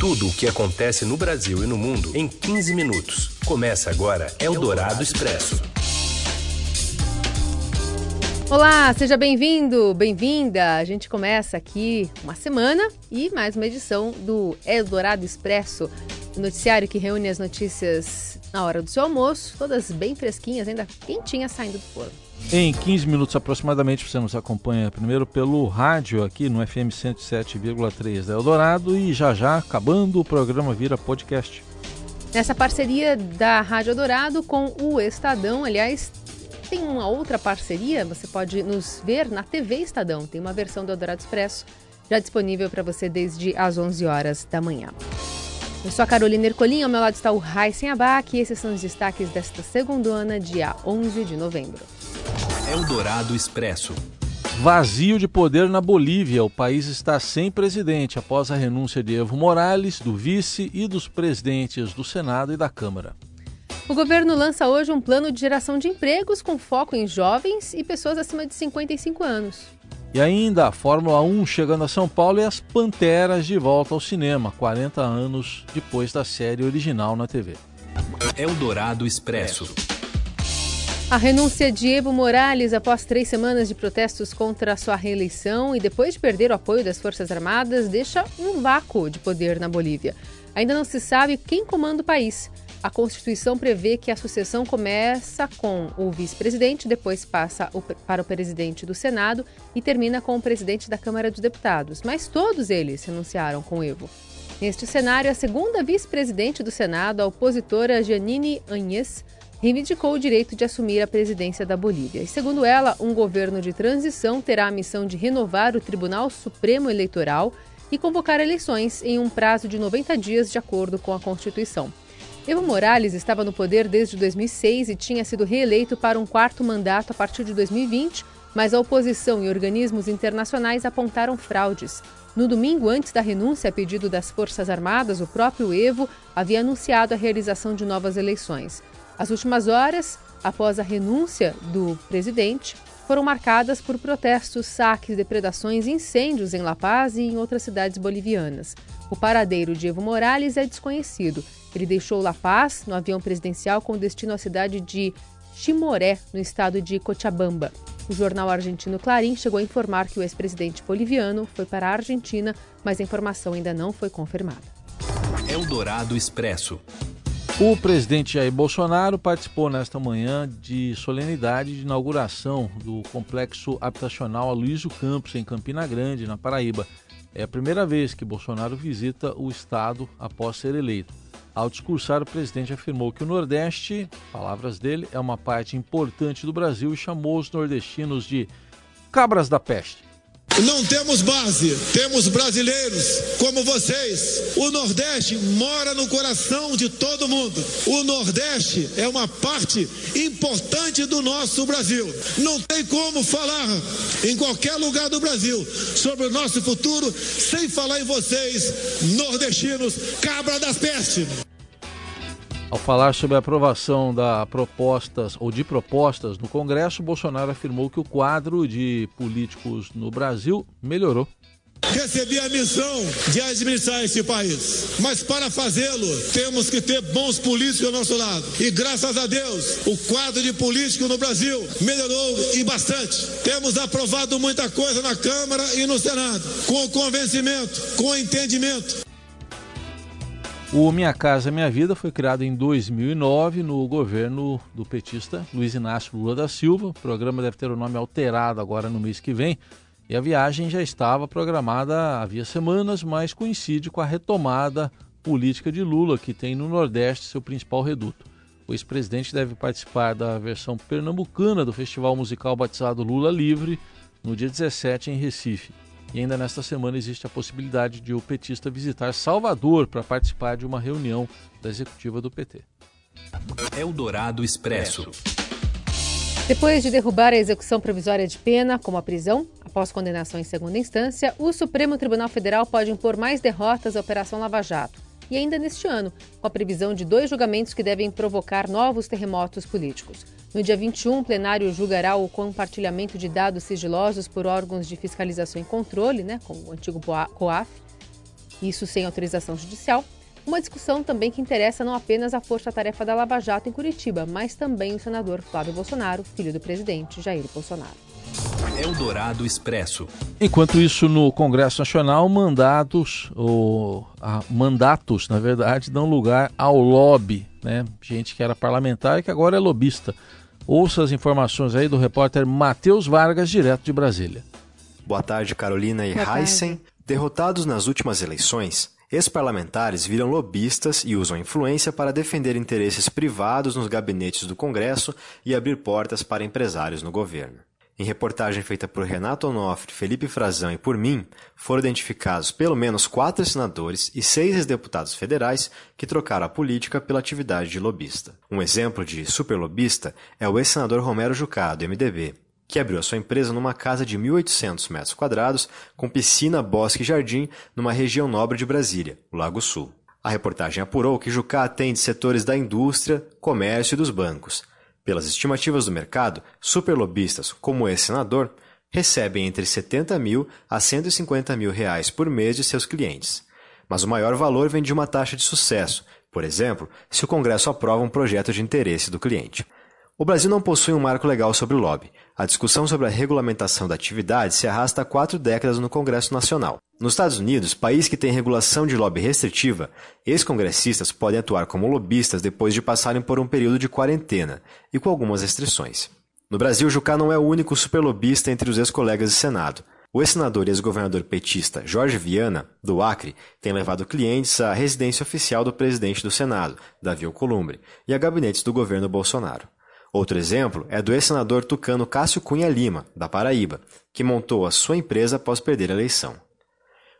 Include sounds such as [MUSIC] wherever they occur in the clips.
Tudo o que acontece no Brasil e no mundo em 15 minutos. Começa agora Eldorado Expresso. Olá, seja bem-vindo, bem-vinda. A gente começa aqui uma semana e mais uma edição do Eldorado Expresso, noticiário que reúne as notícias na hora do seu almoço, todas bem fresquinhas, ainda quentinhas saindo do forno. Em 15 minutos aproximadamente, você nos acompanha primeiro pelo rádio aqui no FM 107,3 da Eldorado e já já, acabando, o programa vira podcast. Nessa parceria da Rádio Eldorado com o Estadão, aliás, tem uma outra parceria, você pode nos ver na TV Estadão, tem uma versão do Eldorado Expresso já disponível para você desde as 11 horas da manhã. Eu sou a Carolina Ercolim, ao meu lado está o Raíssen Abac e esses são os destaques desta segunda, dia 11 de novembro. Eldorado Expresso. Vazio de poder na Bolívia. O país está sem presidente após a renúncia de Evo Morales, do vice e dos presidentes do Senado e da Câmara. O governo lança hoje um plano de geração de empregos com foco em jovens e pessoas acima de 55 anos. E ainda a Fórmula 1 chegando a São Paulo e as Panteras de volta ao cinema, 40 anos depois da série original na TV. Eldorado Expresso. A renúncia de Evo Morales após três semanas de protestos contra sua reeleição e depois de perder o apoio das Forças Armadas deixa um vácuo de poder na Bolívia. Ainda não se sabe quem comanda o país. A Constituição prevê que a sucessão começa com o vice-presidente, depois passa para o presidente do Senado e termina com o presidente da Câmara dos Deputados. Mas todos eles renunciaram com Evo. Neste cenário, a segunda vice-presidente do Senado, a opositora Janine Anhes, reivindicou o direito de assumir a presidência da Bolívia. E, segundo ela, um governo de transição terá a missão de renovar o Tribunal Supremo Eleitoral e convocar eleições em um prazo de 90 dias, de acordo com a Constituição. Evo Morales estava no poder desde 2006 e tinha sido reeleito para um quarto mandato a partir de 2020, mas a oposição e organismos internacionais apontaram fraudes. No domingo, antes da renúncia a pedido das Forças Armadas, o próprio Evo havia anunciado a realização de novas eleições. As últimas horas, após a renúncia do presidente, foram marcadas por protestos, saques, depredações e incêndios em La Paz e em outras cidades bolivianas. O paradeiro de Evo Morales é desconhecido. Ele deixou La Paz no avião presidencial com destino à cidade de Chimoré, no estado de Cochabamba. O jornal argentino Clarim chegou a informar que o ex-presidente boliviano foi para a Argentina, mas a informação ainda não foi confirmada. Eldorado Expresso. O presidente Jair Bolsonaro participou nesta manhã de solenidade de inauguração do complexo habitacional Aloysio Campos, em Campina Grande, na Paraíba. É a primeira vez que Bolsonaro visita o estado após ser eleito. Ao discursar, o presidente afirmou que o Nordeste, palavras dele, é uma parte importante do Brasil e chamou os nordestinos de cabras da peste. Não temos base, temos brasileiros como vocês. O Nordeste mora no coração de todo mundo. O Nordeste é uma parte importante do nosso Brasil. Não tem como falar em qualquer lugar do Brasil sobre o nosso futuro sem falar em vocês, nordestinos, cabra das pestes. Ao falar sobre a aprovação da propostas ou de propostas no Congresso, Bolsonaro afirmou que o quadro de políticos no Brasil melhorou. Recebi a missão de administrar esse país, mas para fazê-lo temos que ter bons políticos ao nosso lado. E graças a Deus, o quadro de político no Brasil melhorou e bastante. Temos aprovado muita coisa na Câmara e no Senado, com convencimento, com entendimento. O Minha Casa Minha Vida foi criado em 2009 no governo do petista Luiz Inácio Lula da Silva. O programa deve ter o nome alterado agora no mês que vem. E a viagem já estava programada havia semanas, mas coincide com a retomada política de Lula, que tem no Nordeste seu principal reduto. O ex-presidente deve participar da versão pernambucana do festival musical batizado Lula Livre no dia 17 em Recife. E ainda nesta semana existe a possibilidade de o petista visitar Salvador para participar de uma reunião da executiva do PT. Eldorado Expresso. Depois de derrubar a execução provisória de pena, como a prisão, após condenação em segunda instância, o Supremo Tribunal Federal pode impor mais derrotas à Operação Lava Jato. E ainda neste ano, com a previsão de dois julgamentos que devem provocar novos terremotos políticos. No dia 21, o plenário julgará o compartilhamento de dados sigilosos por órgãos de fiscalização e controle, né, como o antigo COAF, Isso sem autorização judicial. Uma discussão também que interessa não apenas a força-tarefa da Lava Jato em Curitiba, mas também o senador Flávio Bolsonaro, filho do presidente Jair Bolsonaro. Eldorado Expresso. Enquanto isso, no Congresso Nacional, mandatos, ou ah, mandatos, na verdade, dão lugar ao lobby, né? Gente que era parlamentar e que agora é lobista. Ouça as informações aí do repórter Matheus Vargas, direto de Brasília. Boa tarde, Carolina e Heisen. Derrotados nas últimas eleições, ex-parlamentares viram lobistas e usam influência para defender interesses privados nos gabinetes do Congresso e abrir portas para empresários no governo. Em reportagem feita por Renato Onofre, Felipe Frazão e por mim, foram identificados pelo menos quatro senadores e seis ex-deputados federais que trocaram a política pela atividade de lobista. Um exemplo de superlobista é o ex-senador Romero Jucá, do MDB, que abriu a sua empresa numa casa de 1.800 metros quadrados, com piscina, bosque e jardim, numa região nobre de Brasília, o Lago Sul. A reportagem apurou que Jucá atende setores da indústria, comércio e dos bancos, pelas estimativas do mercado, superlobistas, como esse senador, recebem entre 70 mil a 150 mil reais por mês de seus clientes. Mas o maior valor vem de uma taxa de sucesso, por exemplo, se o Congresso aprova um projeto de interesse do cliente. O Brasil não possui um marco legal sobre o lobby. A discussão sobre a regulamentação da atividade se arrasta há quatro décadas no Congresso Nacional. Nos Estados Unidos, país que tem regulação de lobby restritiva, ex-congressistas podem atuar como lobistas depois de passarem por um período de quarentena e com algumas restrições. No Brasil, Jucá não é o único superlobista entre os ex-colegas de Senado. O ex-senador e ex-governador petista Jorge Viana, do Acre, tem levado clientes à residência oficial do presidente do Senado, Davi Alcolumbre, e a gabinetes do governo Bolsonaro. Outro exemplo é do ex-senador tucano Cássio Cunha Lima, da Paraíba, que montou a sua empresa após perder a eleição.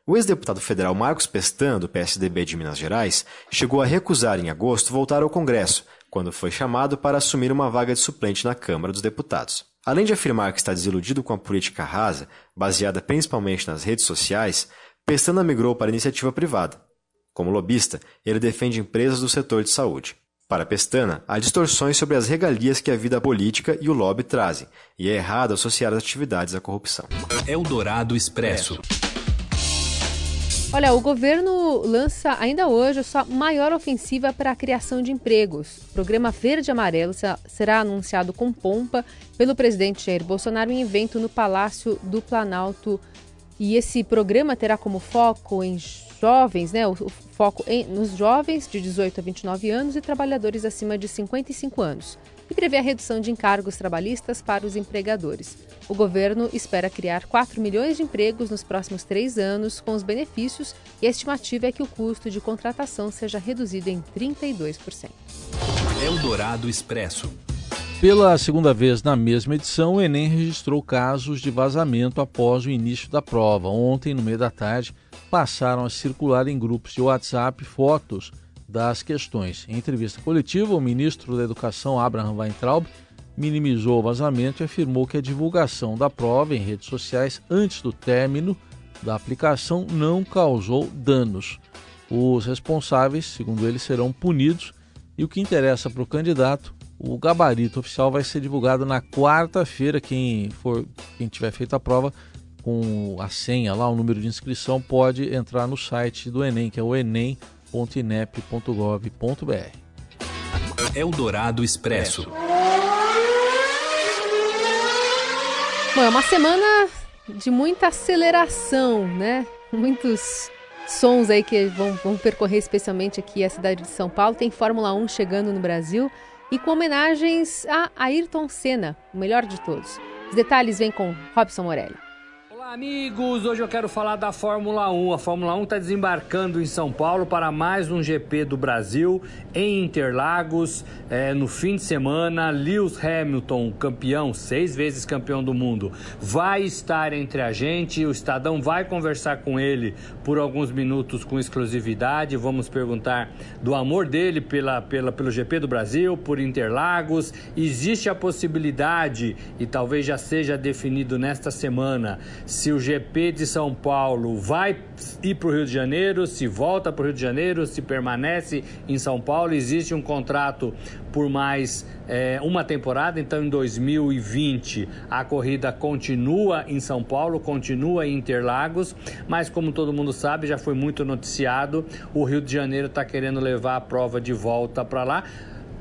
O ex-deputado federal Marcos Pestan, do PSDB de Minas Gerais, chegou a recusar em agosto voltar ao Congresso, quando foi chamado para assumir uma vaga de suplente na Câmara dos Deputados. Além de afirmar que está desiludido com a política rasa, baseada principalmente nas redes sociais, Pestana migrou para a iniciativa privada. Como lobista, ele defende empresas do setor de saúde. Para Pestana, há distorções sobre as regalias que a vida política e o lobby trazem, e é errado associar as atividades à corrupção. Eldorado Expresso. Olha, o governo lança ainda hoje a sua maior ofensiva para a criação de empregos. O programa Verde Amarelo será anunciado com pompa pelo presidente Jair Bolsonaro em evento no Palácio do Planalto. E esse programa terá como foco em jovens, né, o, o foco em, nos jovens de 18 a 29 anos e trabalhadores acima de 55 anos, e prevê a redução de encargos trabalhistas para os empregadores. O governo espera criar 4 milhões de empregos nos próximos três anos, com os benefícios, e a estimativa é que o custo de contratação seja reduzido em 32%. Eldorado Expresso. Pela segunda vez na mesma edição, o Enem registrou casos de vazamento após o início da prova. Ontem, no meio da tarde, passaram a circular em grupos de WhatsApp fotos das questões. Em entrevista coletiva, o ministro da Educação, Abraham Weintraub, minimizou o vazamento e afirmou que a divulgação da prova em redes sociais antes do término da aplicação não causou danos. Os responsáveis, segundo ele, serão punidos e o que interessa para o candidato o gabarito oficial vai ser divulgado na quarta-feira. Quem for, quem tiver feito a prova com a senha lá, o número de inscrição, pode entrar no site do Enem, que é o enem.inep.gov.br. Eldorado Expresso. Bom, é uma semana de muita aceleração, né? Muitos sons aí que vão, vão percorrer especialmente aqui a cidade de São Paulo. Tem Fórmula 1 chegando no Brasil e com homenagens a Ayrton Senna, o melhor de todos. Os detalhes vêm com Robson Morelli amigos! Hoje eu quero falar da Fórmula 1. A Fórmula 1 está desembarcando em São Paulo para mais um GP do Brasil em Interlagos é, no fim de semana. Lewis Hamilton, campeão, seis vezes campeão do mundo, vai estar entre a gente. O Estadão vai conversar com ele por alguns minutos com exclusividade. Vamos perguntar do amor dele pela, pela, pelo GP do Brasil, por Interlagos. Existe a possibilidade, e talvez já seja definido nesta semana, se o GP de São Paulo vai ir para o Rio de Janeiro, se volta para o Rio de Janeiro, se permanece em São Paulo. Existe um contrato por mais é, uma temporada, então em 2020 a corrida continua em São Paulo, continua em Interlagos, mas como todo mundo sabe, já foi muito noticiado, o Rio de Janeiro está querendo levar a prova de volta para lá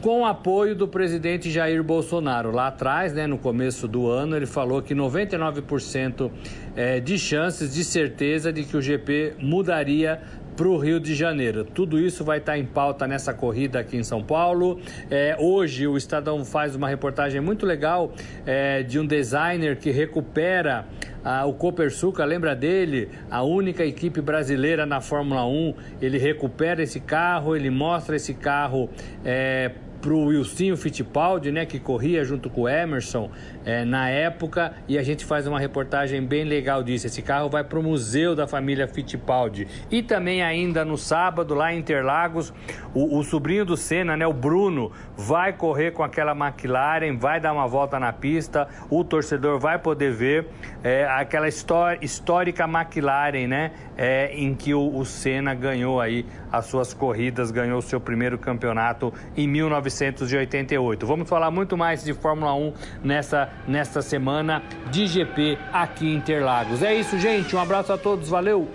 com apoio do presidente Jair Bolsonaro. Lá atrás, né, no começo do ano, ele falou que 99% é, de chances, de certeza, de que o GP mudaria para o Rio de Janeiro. Tudo isso vai estar tá em pauta nessa corrida aqui em São Paulo. É, hoje o Estadão faz uma reportagem muito legal é, de um designer que recupera ah, o Copersuca, lembra dele? A única equipe brasileira na Fórmula 1. Ele recupera esse carro, ele mostra esse carro é, para o Wilsinho Fittipaldi, né, que corria junto com o Emerson é, na época, e a gente faz uma reportagem bem legal disso. Esse carro vai para o Museu da Família Fittipaldi. E também ainda no sábado, lá em Interlagos, o, o sobrinho do Senna, né, o Bruno, vai correr com aquela McLaren, vai dar uma volta na pista, o torcedor vai poder ver é, aquela histórica McLaren, né, é, em que o, o Senna ganhou aí as suas corridas, ganhou o seu primeiro campeonato em 1988. Vamos falar muito mais de Fórmula 1 nessa, nesta semana de GP aqui em Interlagos. É isso, gente. Um abraço a todos. Valeu!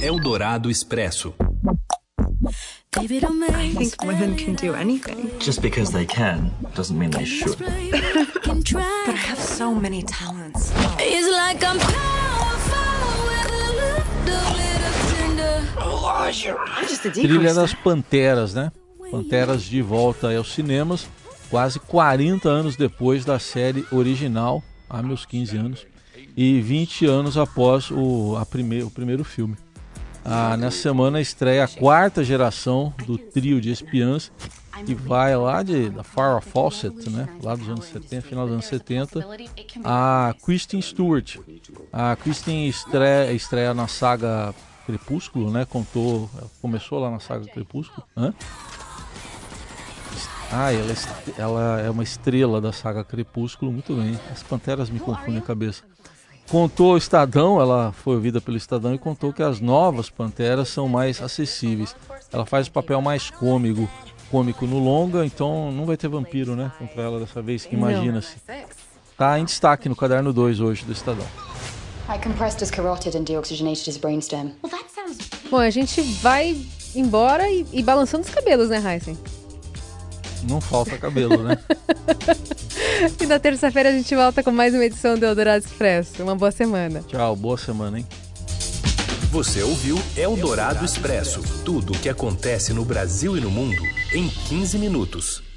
Eldorado Expresso. David, I think women can do anything. Just because they can doesn't mean they should. but I have so many talents. It's like I'm Trilha das Panteras, né? Panteras de volta aos cinemas, quase 40 anos depois da série original, há meus 15 anos, e 20 anos após o, a o primeiro filme. Ah, nessa semana estreia a quarta geração do trio de espiãs que vai lá de da Farrah Fawcett, né, lá dos anos 70, final dos anos 70, a Kristen Stewart. A Kristen estreia, estreia na saga Crepúsculo, né? Contou, começou lá na saga Crepúsculo. Hã? Ah, ela, ela é uma estrela da saga Crepúsculo, muito bem. As panteras me confundem a cabeça. Contou o Estadão, ela foi ouvida pelo Estadão e contou que as novas panteras são mais acessíveis. Ela faz o papel mais cômico, cômico no longa, então não vai ter vampiro, né? Contra ela dessa vez, imagina-se. Tá em destaque no caderno 2 hoje do Estadão. I compressed his carotid and deoxygenated his brainstem. Well, that sounds... Bom, a gente vai embora e, e balançando os cabelos, né, Heisen? Não falta cabelo, né? [LAUGHS] e na terça-feira a gente volta com mais uma edição do Eldorado Expresso. Uma boa semana. Tchau, boa semana, hein? Você ouviu Eldorado Expresso tudo o que acontece no Brasil e no mundo em 15 minutos.